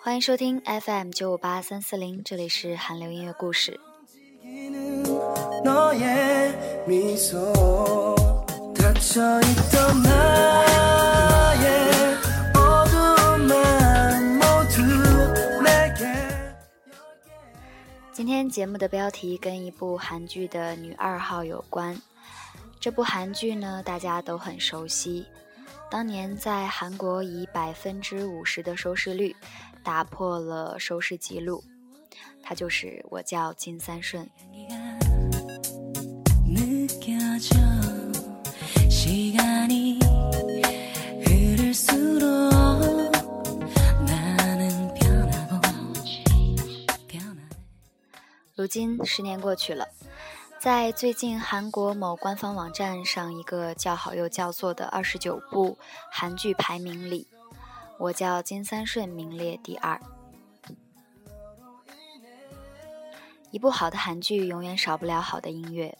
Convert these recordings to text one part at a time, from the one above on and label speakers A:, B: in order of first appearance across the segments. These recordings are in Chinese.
A: 欢迎收听 FM 九五八三四零，这里是韩流音乐故事。节目的标题跟一部韩剧的女二号有关。这部韩剧呢，大家都很熟悉，当年在韩国以百分之五十的收视率。打破了收视纪录，他就是我叫金三顺。如今十年过去了，在最近韩国某官方网站上一个叫好又叫座的二十九部韩剧排名里。我叫金三顺，名列第二。一部好的韩剧，永远少不了好的音乐。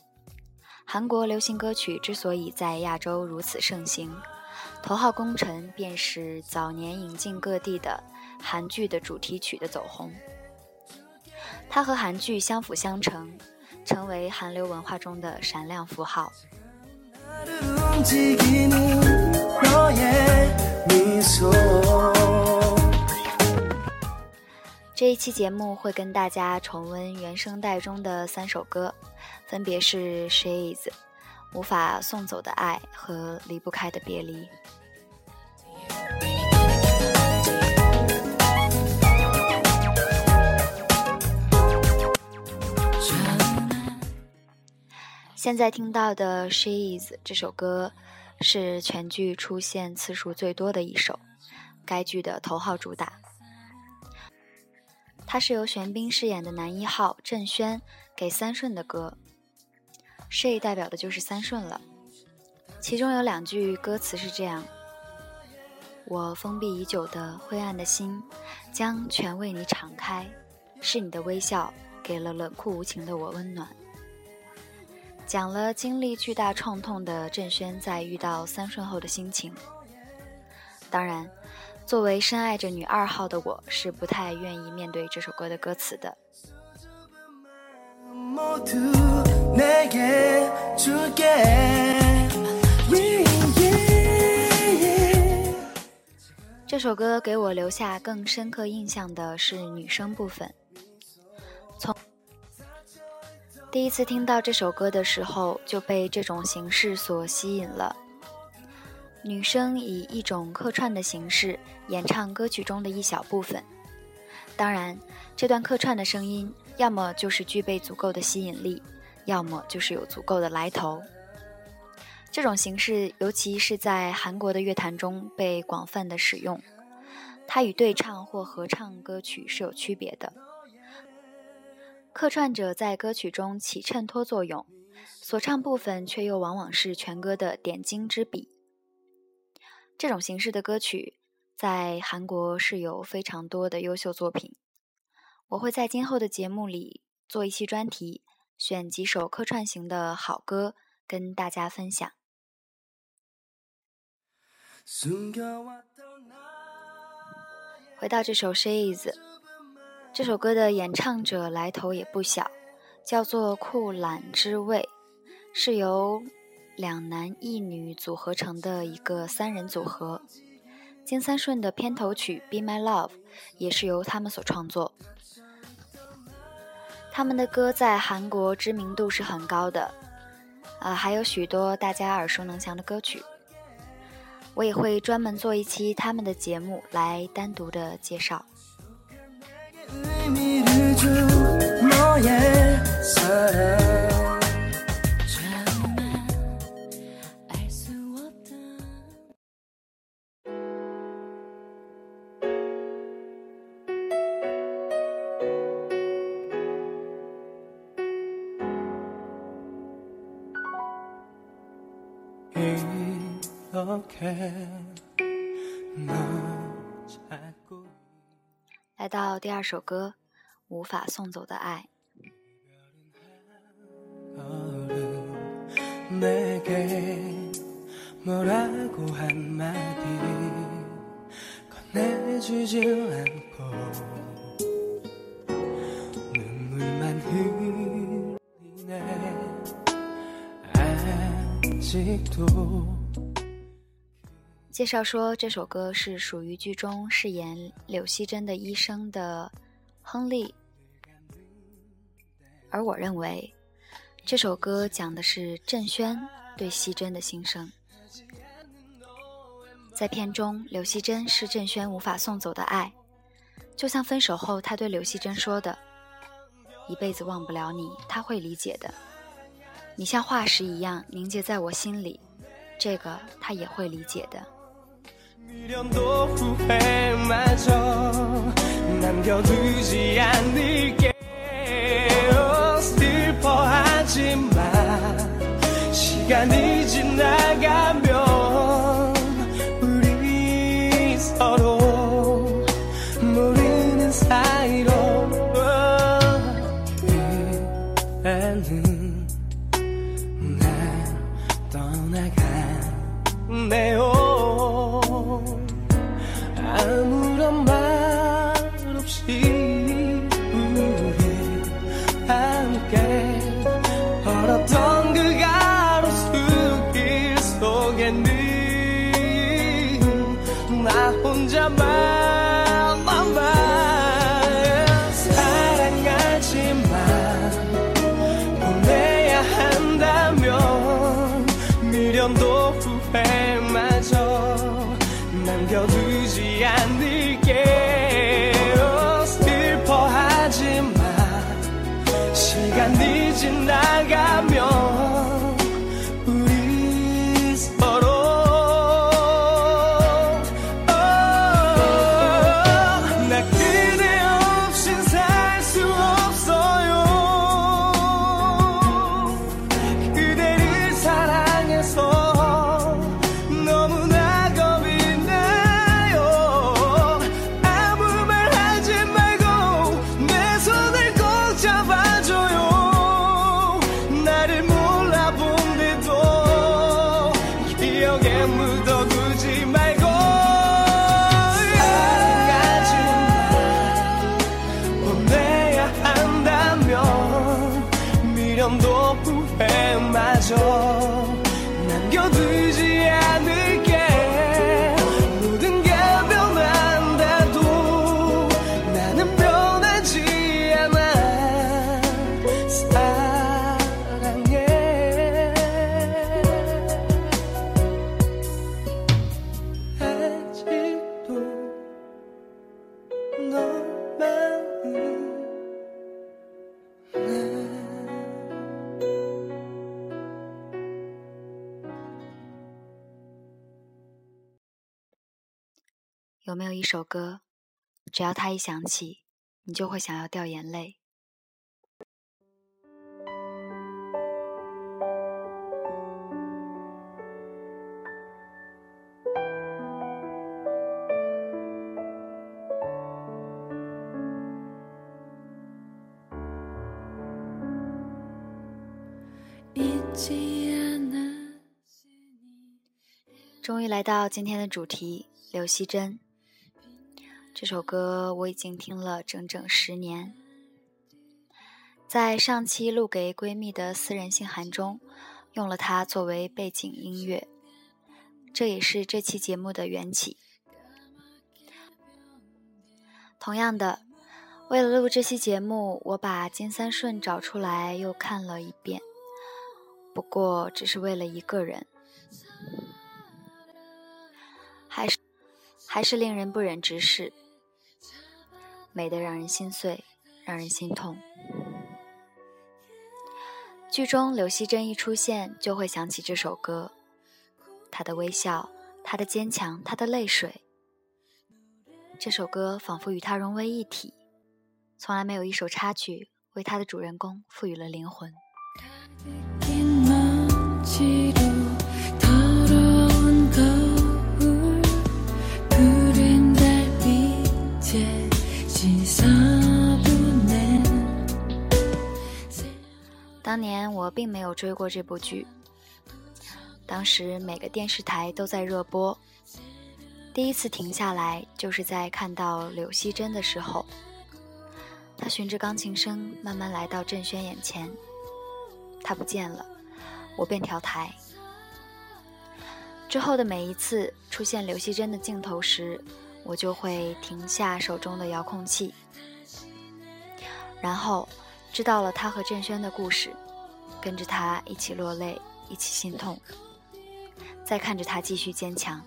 A: 韩国流行歌曲之所以在亚洲如此盛行，头号功臣便是早年引进各地的韩剧的主题曲的走红。它和韩剧相辅相成，成为韩流文化中的闪亮符号。这一期节目会跟大家重温原声带中的三首歌，分别是《She Is》、无法送走的爱和离不开的别离。现在听到的《She Is》这首歌。是全剧出现次数最多的一首，该剧的头号主打。它是由玄彬饰演的男一号郑轩给三顺的歌，She 代表的就是三顺了。其中有两句歌词是这样：“我封闭已久的灰暗的心，将全为你敞开，是你的微笑给了冷酷无情的我温暖。”讲了经历巨大创痛的郑轩在遇到三顺后的心情。当然，作为深爱着女二号的我，是不太愿意面对这首歌的歌词的。这首歌给我留下更深刻印象的是女声部分。第一次听到这首歌的时候，就被这种形式所吸引了。女生以一种客串的形式演唱歌曲中的一小部分，当然，这段客串的声音要么就是具备足够的吸引力，要么就是有足够的来头。这种形式，尤其是在韩国的乐坛中被广泛的使用，它与对唱或合唱歌曲是有区别的。客串者在歌曲中起衬托作用，所唱部分却又往往是全歌的点睛之笔。这种形式的歌曲在韩国是有非常多的优秀作品。我会在今后的节目里做一期专题，选几首客串型的好歌跟大家分享。回到这首《She Is》。这首歌的演唱者来头也不小，叫做酷懒之味，是由两男一女组合成的一个三人组合。金三顺的片头曲《Be My Love》也是由他们所创作。他们的歌在韩国知名度是很高的，啊，还有许多大家耳熟能详的歌曲。我也会专门做一期他们的节目来单独的介绍。 이렇게 널 来到第二首歌。无法送走的爱。
B: 介绍说，这首歌是属于剧中饰演柳熙珍的医生的亨利，而我认为，这首歌讲的是郑轩对熙珍的心声。在片中，柳熙珍是郑轩无法送走的爱，就像分手后他对柳熙珍说的：“一辈子忘不了你，他会理解的。”你像化石一样凝结在我心里，这个他也会理解的。 미련도 후회마저 남겨두지 않을게요 슬퍼하지 oh, 마. 시간이 지나 모르겠니 나 혼자만 미련도 후회마저 남겨두지 没有一首歌，只要它一响起，你就会想要掉眼泪？终于来到今天的主题，刘惜珍。这首歌我已经听了整整十年，在上期录给闺蜜的私人信函中，用了它作为背景音乐，这也是这期节目的缘起。同样的，为了录这期节目，我把金三顺找出来又看了一遍，不过只是为了一个人，还是还是令人不忍直视。美得让人心碎，让人心痛。剧中柳熙珍一出现，就会想起这首歌。她的微笑，她的坚强，她的泪水。这首歌仿佛与她融为一体，从来没有一首插曲为她的主人公赋予了灵魂。
A: 当年我并没有追过这部剧，当时每个电视台都在热播。第一次停下来，就是在看到柳熙珍的时候。她循着钢琴声慢慢来到郑轩眼前，他不见了，我便调台。之后的每一次出现刘熙珍的镜头时，我就会停下手中的遥控器，然后知道了他和郑轩的故事，跟着他一起落泪，一起心痛，再看着他继续坚强。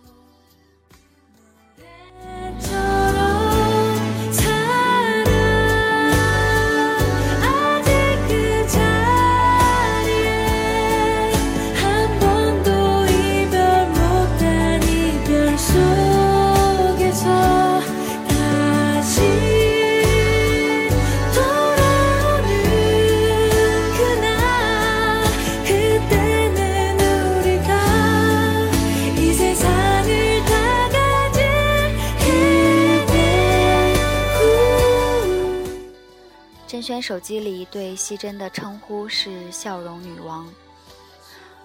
A: 手机里对希珍的称呼是“笑容女王”，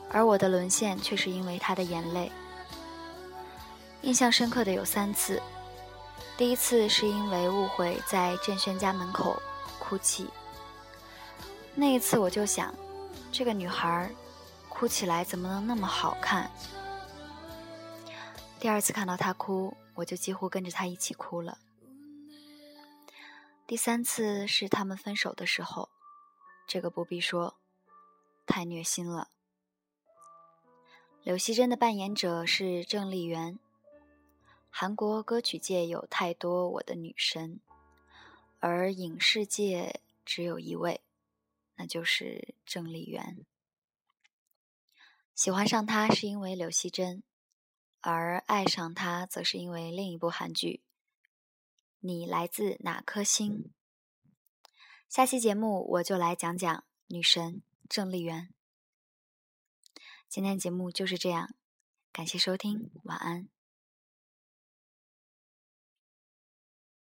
A: 而我的沦陷却是因为她的眼泪。印象深刻的有三次，第一次是因为误会在郑轩家门口哭泣，那一次我就想，这个女孩哭起来怎么能那么好看？第二次看到她哭，我就几乎跟着她一起哭了。第三次是他们分手的时候，这个不必说，太虐心了。柳熙珍的扮演者是郑丽媛。韩国歌曲界有太多我的女神，而影视界只有一位，那就是郑丽媛。喜欢上她是因为柳熙珍，而爱上她则是因为另一部韩剧。你来自哪颗星？下期节目我就来讲讲女神郑丽媛。今天节目就是这样，感谢收听，晚安。